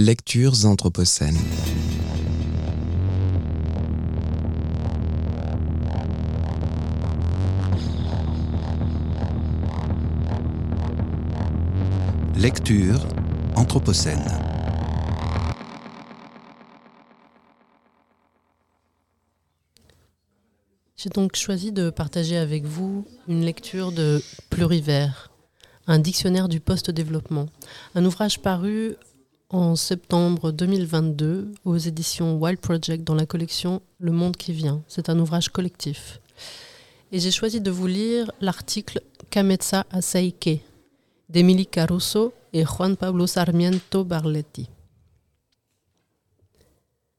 Lectures anthropocènes. Lecture anthropocène. J'ai donc choisi de partager avec vous une lecture de Plurivers, un dictionnaire du post-développement, un ouvrage paru en septembre 2022 aux éditions Wild Project dans la collection Le Monde qui vient. C'est un ouvrage collectif. Et j'ai choisi de vous lire l'article Kametsa Asaike d'Emily Caruso et Juan Pablo Sarmiento Barletti.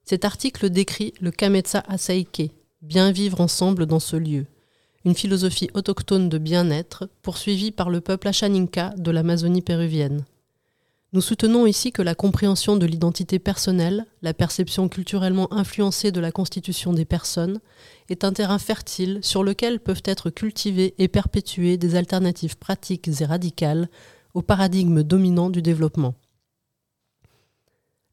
Cet article décrit le Kametsa Asaike, bien vivre ensemble dans ce lieu, une philosophie autochtone de bien-être poursuivie par le peuple Achaninka de l'Amazonie péruvienne. Nous soutenons ici que la compréhension de l'identité personnelle, la perception culturellement influencée de la constitution des personnes, est un terrain fertile sur lequel peuvent être cultivées et perpétuées des alternatives pratiques et radicales au paradigme dominant du développement.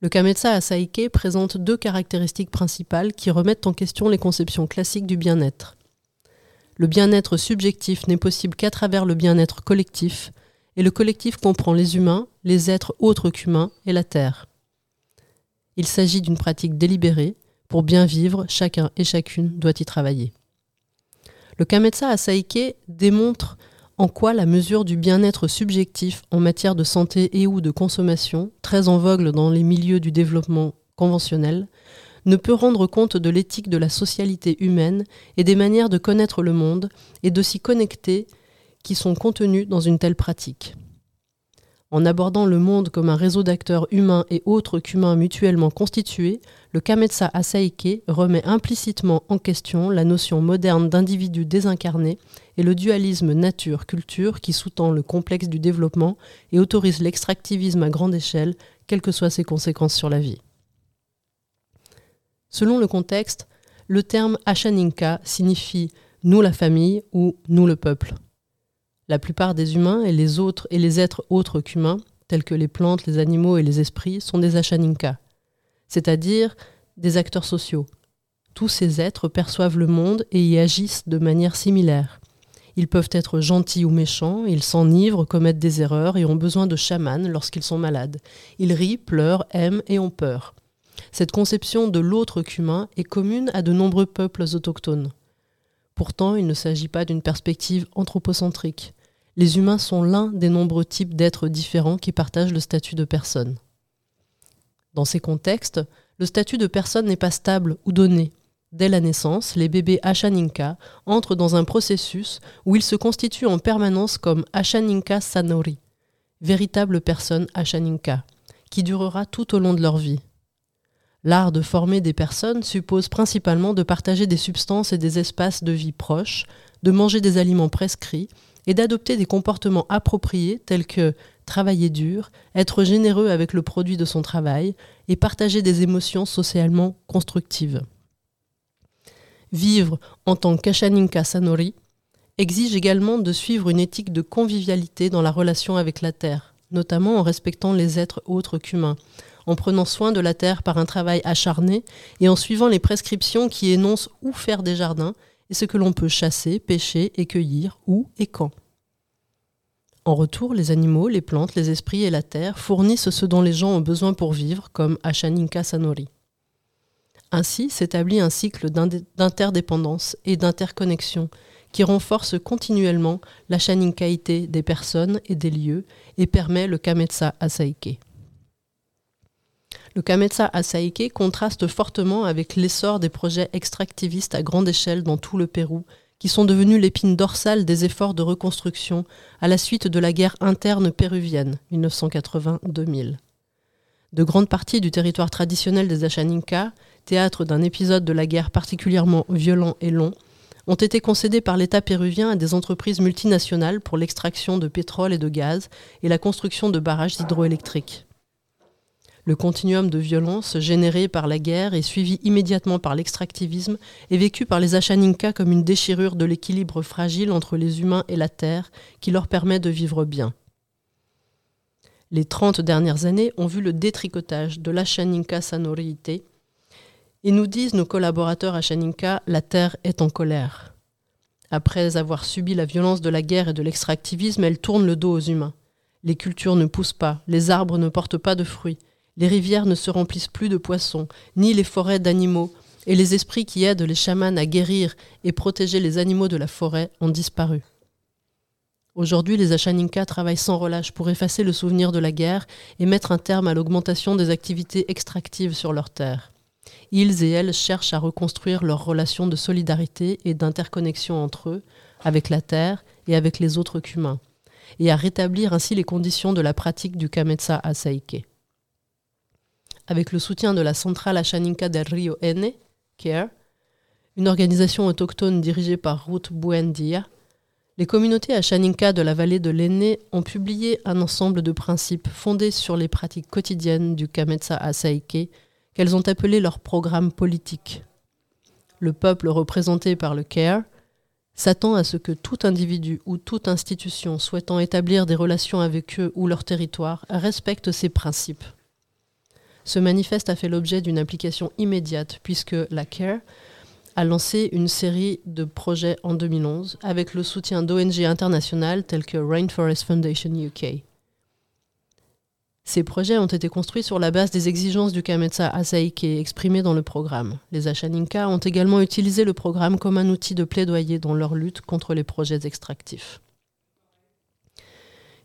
Le Kametsa Asaike présente deux caractéristiques principales qui remettent en question les conceptions classiques du bien-être. Le bien-être subjectif n'est possible qu'à travers le bien-être collectif, et le collectif comprend les humains, les êtres autres qu'humains et la Terre. Il s'agit d'une pratique délibérée. Pour bien vivre, chacun et chacune doit y travailler. Le Kametsa Asaike démontre en quoi la mesure du bien-être subjectif en matière de santé et ou de consommation, très en vogue dans les milieux du développement conventionnel, ne peut rendre compte de l'éthique de la socialité humaine et des manières de connaître le monde et de s'y connecter qui sont contenus dans une telle pratique. En abordant le monde comme un réseau d'acteurs humains et autres qu'humains mutuellement constitués, le Kametsa Asaike remet implicitement en question la notion moderne d'individu désincarné et le dualisme nature-culture qui sous-tend le complexe du développement et autorise l'extractivisme à grande échelle, quelles que soient ses conséquences sur la vie. Selon le contexte, le terme Ashaninka signifie nous la famille ou nous le peuple. La plupart des humains et les autres et les êtres autres qu'humains, tels que les plantes, les animaux et les esprits, sont des ashaninka, c'est-à-dire des acteurs sociaux. Tous ces êtres perçoivent le monde et y agissent de manière similaire. Ils peuvent être gentils ou méchants, ils s'enivrent, commettent des erreurs et ont besoin de chamans lorsqu'ils sont malades. Ils rient, pleurent, aiment et ont peur. Cette conception de l'autre qu'humain est commune à de nombreux peuples autochtones. Pourtant, il ne s'agit pas d'une perspective anthropocentrique les humains sont l'un des nombreux types d'êtres différents qui partagent le statut de personne. Dans ces contextes, le statut de personne n'est pas stable ou donné. Dès la naissance, les bébés Ashaninka entrent dans un processus où ils se constituent en permanence comme Ashaninka Sanori, véritable personne Ashaninka, qui durera tout au long de leur vie. L'art de former des personnes suppose principalement de partager des substances et des espaces de vie proches, de manger des aliments prescrits et d'adopter des comportements appropriés tels que travailler dur, être généreux avec le produit de son travail et partager des émotions socialement constructives. Vivre en tant qu'Ashaninka Sanori exige également de suivre une éthique de convivialité dans la relation avec la Terre, notamment en respectant les êtres autres qu'humains, en prenant soin de la Terre par un travail acharné et en suivant les prescriptions qui énoncent où faire des jardins et ce que l'on peut chasser, pêcher et cueillir, où et quand. En retour, les animaux, les plantes, les esprits et la terre fournissent ce dont les gens ont besoin pour vivre, comme Ashaninka Sanori. Ainsi s'établit un cycle d'interdépendance et d'interconnexion qui renforce continuellement l'Ashaninkaïté des personnes et des lieux et permet le Kametsa Asaike. Le Kametsa Asaike contraste fortement avec l'essor des projets extractivistes à grande échelle dans tout le Pérou, qui sont devenus l'épine dorsale des efforts de reconstruction à la suite de la guerre interne péruvienne 1980-2000. De grandes parties du territoire traditionnel des Achaninka, théâtre d'un épisode de la guerre particulièrement violent et long, ont été concédées par l'État péruvien à des entreprises multinationales pour l'extraction de pétrole et de gaz et la construction de barrages hydroélectriques. Le continuum de violence généré par la guerre et suivi immédiatement par l'extractivisme est vécu par les Achaninka comme une déchirure de l'équilibre fragile entre les humains et la terre qui leur permet de vivre bien. Les 30 dernières années ont vu le détricotage de l'Ashaninka Sanoriite et nous disent nos collaborateurs à Shaninka, la terre est en colère. Après avoir subi la violence de la guerre et de l'extractivisme, elle tourne le dos aux humains. Les cultures ne poussent pas, les arbres ne portent pas de fruits, les rivières ne se remplissent plus de poissons, ni les forêts d'animaux, et les esprits qui aident les chamans à guérir et protéger les animaux de la forêt ont disparu. Aujourd'hui, les Ashaninka travaillent sans relâche pour effacer le souvenir de la guerre et mettre un terme à l'augmentation des activités extractives sur leurs terres. Ils et elles cherchent à reconstruire leurs relations de solidarité et d'interconnexion entre eux, avec la terre et avec les autres humains, et à rétablir ainsi les conditions de la pratique du Kametsa Asaike. Avec le soutien de la centrale Ashaninka del Rio Ene, CARE, une organisation autochtone dirigée par Ruth Buendia, les communautés Ashaninka de la vallée de l'Aîné ont publié un ensemble de principes fondés sur les pratiques quotidiennes du Kametsa Asaike qu'elles ont appelé leur programme politique. Le peuple représenté par le CARE s'attend à ce que tout individu ou toute institution souhaitant établir des relations avec eux ou leur territoire respecte ces principes. Ce manifeste a fait l'objet d'une application immédiate puisque la CARE a lancé une série de projets en 2011 avec le soutien d'ONG internationales telles que Rainforest Foundation UK. Ces projets ont été construits sur la base des exigences du Kametsa Asaike exprimées dans le programme. Les Ashaninka ont également utilisé le programme comme un outil de plaidoyer dans leur lutte contre les projets extractifs.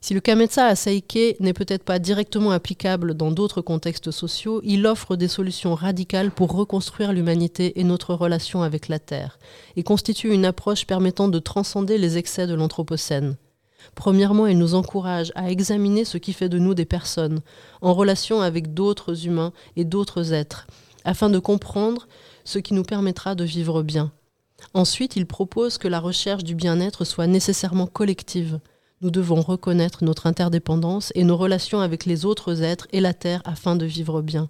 Si le Kametsa Asaike n'est peut-être pas directement applicable dans d'autres contextes sociaux, il offre des solutions radicales pour reconstruire l'humanité et notre relation avec la Terre, et constitue une approche permettant de transcender les excès de l'Anthropocène. Premièrement, elle nous encourage à examiner ce qui fait de nous des personnes, en relation avec d'autres humains et d'autres êtres, afin de comprendre ce qui nous permettra de vivre bien. Ensuite, il propose que la recherche du bien-être soit nécessairement collective. Nous devons reconnaître notre interdépendance et nos relations avec les autres êtres et la Terre afin de vivre bien.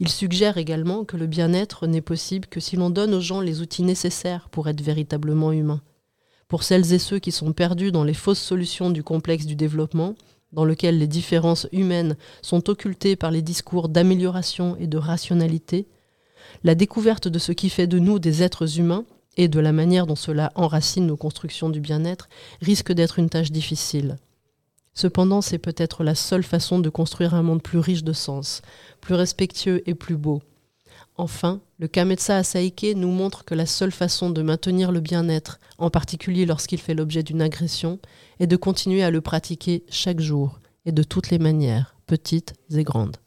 Il suggère également que le bien-être n'est possible que si l'on donne aux gens les outils nécessaires pour être véritablement humains pour celles et ceux qui sont perdus dans les fausses solutions du complexe du développement, dans lequel les différences humaines sont occultées par les discours d'amélioration et de rationalité, la découverte de ce qui fait de nous des êtres humains et de la manière dont cela enracine nos constructions du bien-être risque d'être une tâche difficile. Cependant, c'est peut-être la seule façon de construire un monde plus riche de sens, plus respectueux et plus beau, Enfin, le Kametsa Asaike nous montre que la seule façon de maintenir le bien-être, en particulier lorsqu'il fait l'objet d'une agression, est de continuer à le pratiquer chaque jour et de toutes les manières, petites et grandes.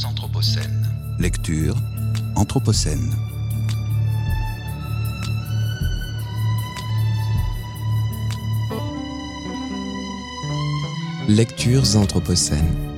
Lectures anthropocènes. Lecture anthropocène. Lectures anthropocènes.